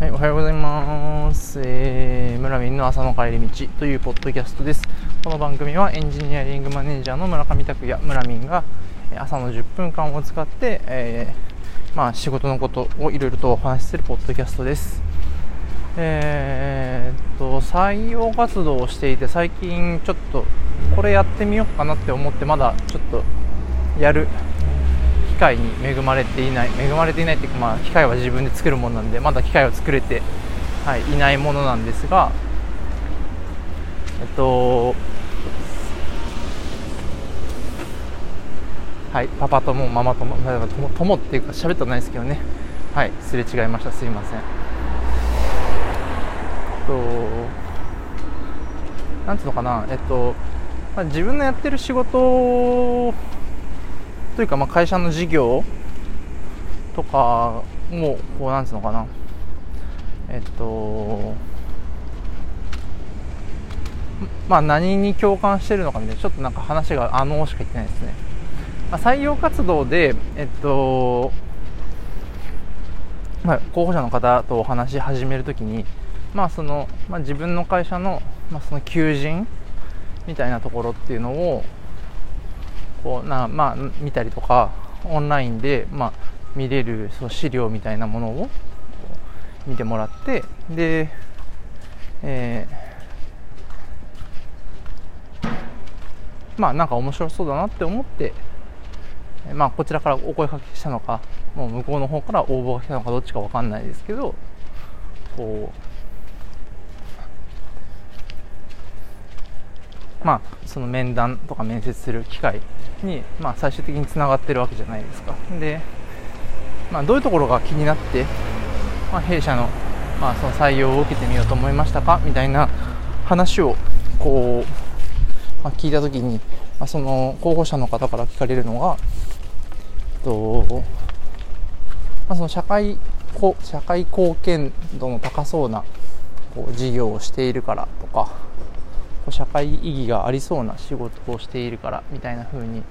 はい、おはようございます、えー、村民の朝の帰り道というポッドキャストです。この番組はエンジニアリングマネージャーの村上拓也。村民が朝の10分間を使って、えー、まあ、仕事のことをいろいろとお話しするポッドキャストです。えー、っと採用活動をしていて最近ちょっとこれやってみようかなって思ってまだちょっとやる械に恵まれていない恵まれていないっていうか、まあ、機械は自分で作るものなんでまだ機械を作れて、はい、いないものなんですがえっとはいパパ友ママ友友友っていうか喋ったないですけどね。はいすれ違いました。すいません。となんていうのかな。えっと、まあ、自分のやってる仕事というか、まあ、会社の事業とかもこうなんつうのかな。えっとまあ何に共感してるのかみたいなちょっとなんか話があのしか言ってないですね、まあ、採用活動でえっとまあ、候補者の方とお話し始めるときに、まあそのまあ、自分の会社の,、まあその求人みたいなところっていうのをこうな、まあ、見たりとかオンラインで、まあ、見れるその資料みたいなものを見てもらってで、えー、まあなんか面白そうだなって思ってまあこちらからお声かけしたのかもう向こうの方から応募が来たのかどっちか分かんないですけどこうまあ、その面談とか面接する機会に、まあ、最終的につながってるわけじゃないですか。で、まあ、どういうところが気になって、まあ、弊社の,、まあその採用を受けてみようと思いましたか？みたいな話をこう、まあ、聞いた時に、まあ、その候補者の方から聞かれるのがと、まあ、その社会社会貢献度の高そうなこう事業をしているからとか社会意義がありそうな仕事をしているからみたいな風に、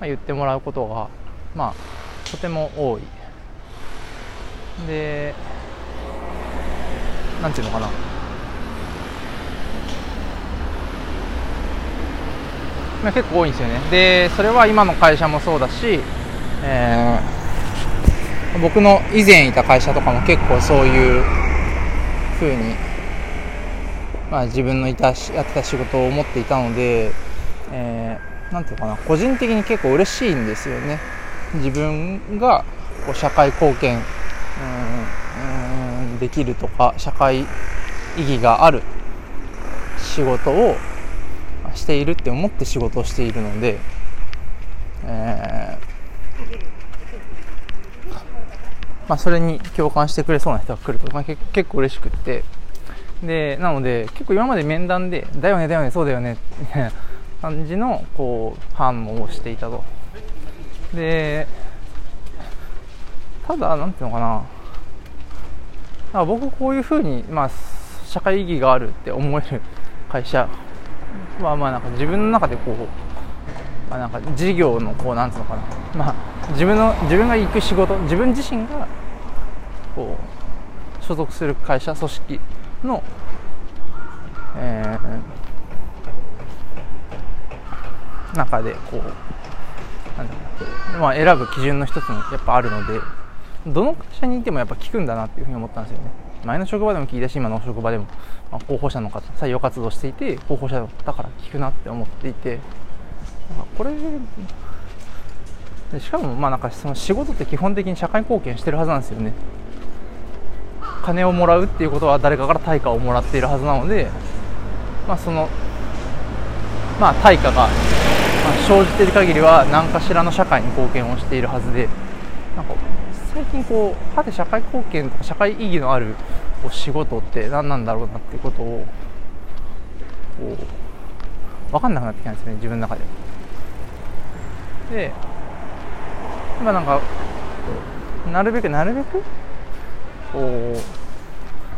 ま言ってもらうことが、まあ、とても多い。で何て言うのかな。まあ、結構多いんですよね。でそれは今の会社もそうだし、えー、僕の以前いた会社とかも結構そういう風にまあ、自分のいたやってた仕事を思っていたので、えー、なんていうかな個人的に結構嬉しいんですよね。自分がこう社会貢献うんできるとか社会意義がある仕事をしているって思って仕事をしているので、えーまあ、それに共感してくれそうな人が来ると、まあ、結構嬉しくって。でなので結構今まで面談でだよねだよねそうだよねみたいな感じのこう反応をしていたと。でただなんていうのかな。僕こういうふうに、まあ、社会意義があるって思える会社はまあなんか自分の中でこう、まあ、なんか事業のこうなんつうのかな。まあ自分の自分が行く仕事自分自身がこう所属する会社組織の、えー、中でこうなんだろう、まあ、選ぶ基準の一つもやっぱあるのでどの会社にいてもやっぱ聞くんだなっていうふうに思ったんですよね。前の職場でも聞いたし今の職場でも、まあ、候補者の方採用活動していて候補者だから聞くなって思っていてこれしかもまあなんかその仕事って基本的に社会貢献してるはずなんですよね。金をもらうっていうことは誰かから対価をもらっているはずなので、まあ、その、まあ、対価が、まあ、生じている限りは何かしらの社会に貢献をしているはずでなんか最近こうはて社会貢献とか社会意義のある仕事って何なんだろうなってことをこう分かんなくなってきたんですね自分の中で。で今なんかなるべくなるべく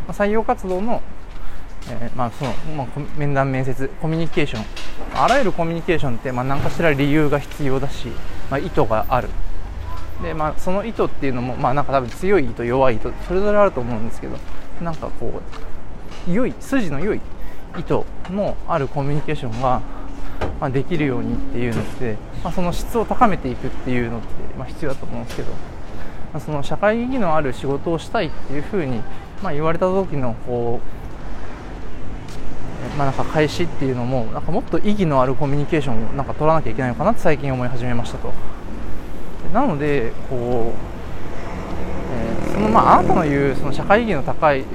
採用活動の,、えー、まあそのまあ、面談面接コミュニケーション。あらゆるコミュニケーションって、まあ、何かしら理由が必要だし、まあ、意図がある。で、まあ、その意図っていうのも、まあ、なんか多分強い意図弱い意図それぞれあると思うんですけどなんかこう良い筋の良い意図のあるコミュニケーションが、まあ、できるようにっていうのって、まあ、その質を高めていくっていうのって、まあ、必要だと思うんですけど、その社会意義のある仕事をしたいっていうふうに、まあ、言われた時のこう、まあ、なんか開始っていうのもなんかもっと意義のあるコミュニケーションをなんか取らなきゃいけないのかなって最近思い始めましたと。なのでこう、えー、そのまああなたの言うその社会意義の高い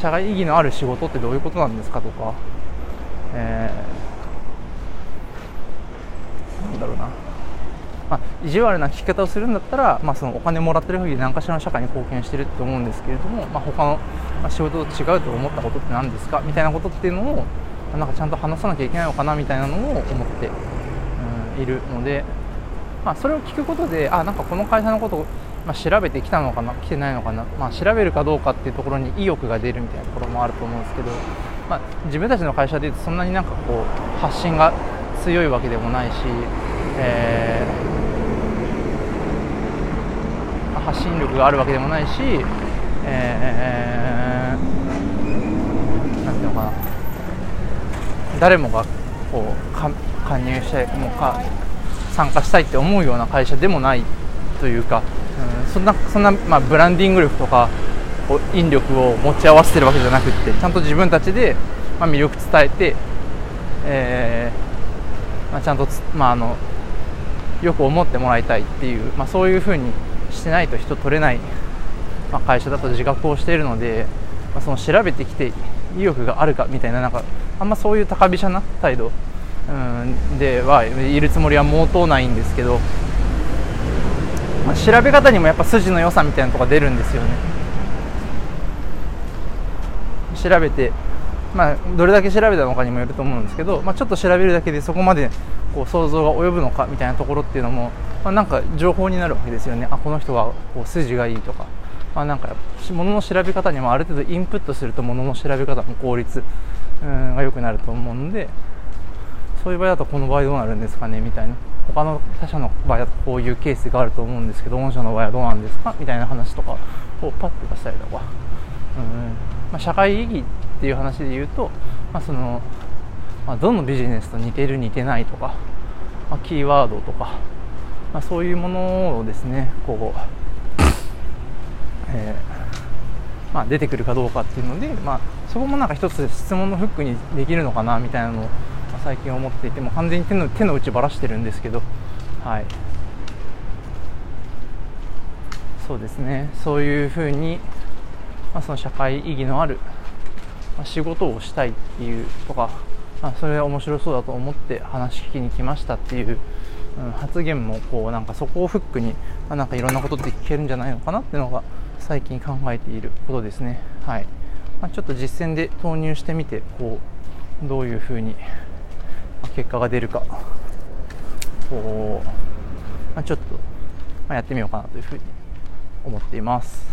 社会意義のある仕事ってどういうことなんですかとか、えー、なんだろうな、まあ、意地悪な聞き方をするんだったら、まあ、そのお金もらってる限り何かしらの社会に貢献してると思うんですけれども、まあ、他の仕事と違うと思ったことって何ですか？みたいなことっていうのをなんかちゃんと話さなきゃいけないのかなみたいなのを思って、うん、いるので。まあ、それを聞くことであなんかこの会社のことを、まあ、調べてきたのかな？来てないのかな、まあ、調べるかどうかっていうところに意欲が出るみたいなところもあると思うんですけど、まあ、自分たちの会社でいうとそんなになんかこう発信が強いわけでもないし、えー、発信力があるわけでもないし、えー、なんていうのかな。誰もがこう加入してもうか参加したいって思うような会社でもないというか、うん、そんなそんな、まあ、ブランディング力とか引力を持ち合わせてるわけじゃなくってちゃんと自分たちで、まあ、魅力伝えて、えーまあ、ちゃんとまあ、あのよく思ってもらいたいっていう、まあ、そういうふうにしてないと人取れない、まあ、会社だと自覚をしているので、まあ、その調べてきて意欲があるかみたいななんかあんまそういう高飛車な態度うんではいるつもりは毛頭ないんですけど、まあ、調べ方にもやっぱ筋の良さみたいなとこ出るんですよね。調べてまあ、どれだけ調べたのかにもよると思うんですけど、まあ、ちょっと調べるだけでそこまでこう想像が及ぶのかみたいなところっていうのも、まあ、なんか情報になるわけですよね。あこの人はこう筋がいいとか、まあ、なんか物の調べ方にもある程度インプットすると物の調べ方の効率うんが良くなると思うので、そういう場合だとこの場合どうなるんですかねみたいな。他の他社の場合だとこういうケースがあると思うんですけど御社の場合はどうなんですかみたいな話とかをパッと出したりとか、うん。まあ、社会意義っていう話で言うと、まあ、その、まあ、どのビジネスと似てる似てないとか、まあ、キーワードとか、まあ、そういうものをですねこう、えーまあ、出てくるかどうかっていうので、まあ、そこもなんか一つ質問のフックにできるのかなみたいなのを最近思っていても完全に手の手の内ばらしてるんですけどはい。そうですね。そういうふうに、まあ、その社会意義のある、仕事をしたいっていうとか、あ、それは面白そうだと思って話聞きに来ましたっていう、うん、発言もこうなんかそこをフックに、まあ、なんかいろんなことって聞けるんじゃないのかなっていうのが最近考えていることですね。はい、まあ、ちょっと実践で投入してみてこうどういうふうに結果が出るかこう、まあ、ちょっと、ま、やってみようかなというふうに思っています。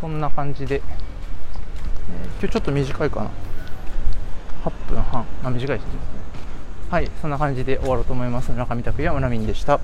そんな感じで、えー、今日ちょっと短いかな。8分半、あ、短いですね。はいそんな感じで終わろうと思います。中見拓也村民でした。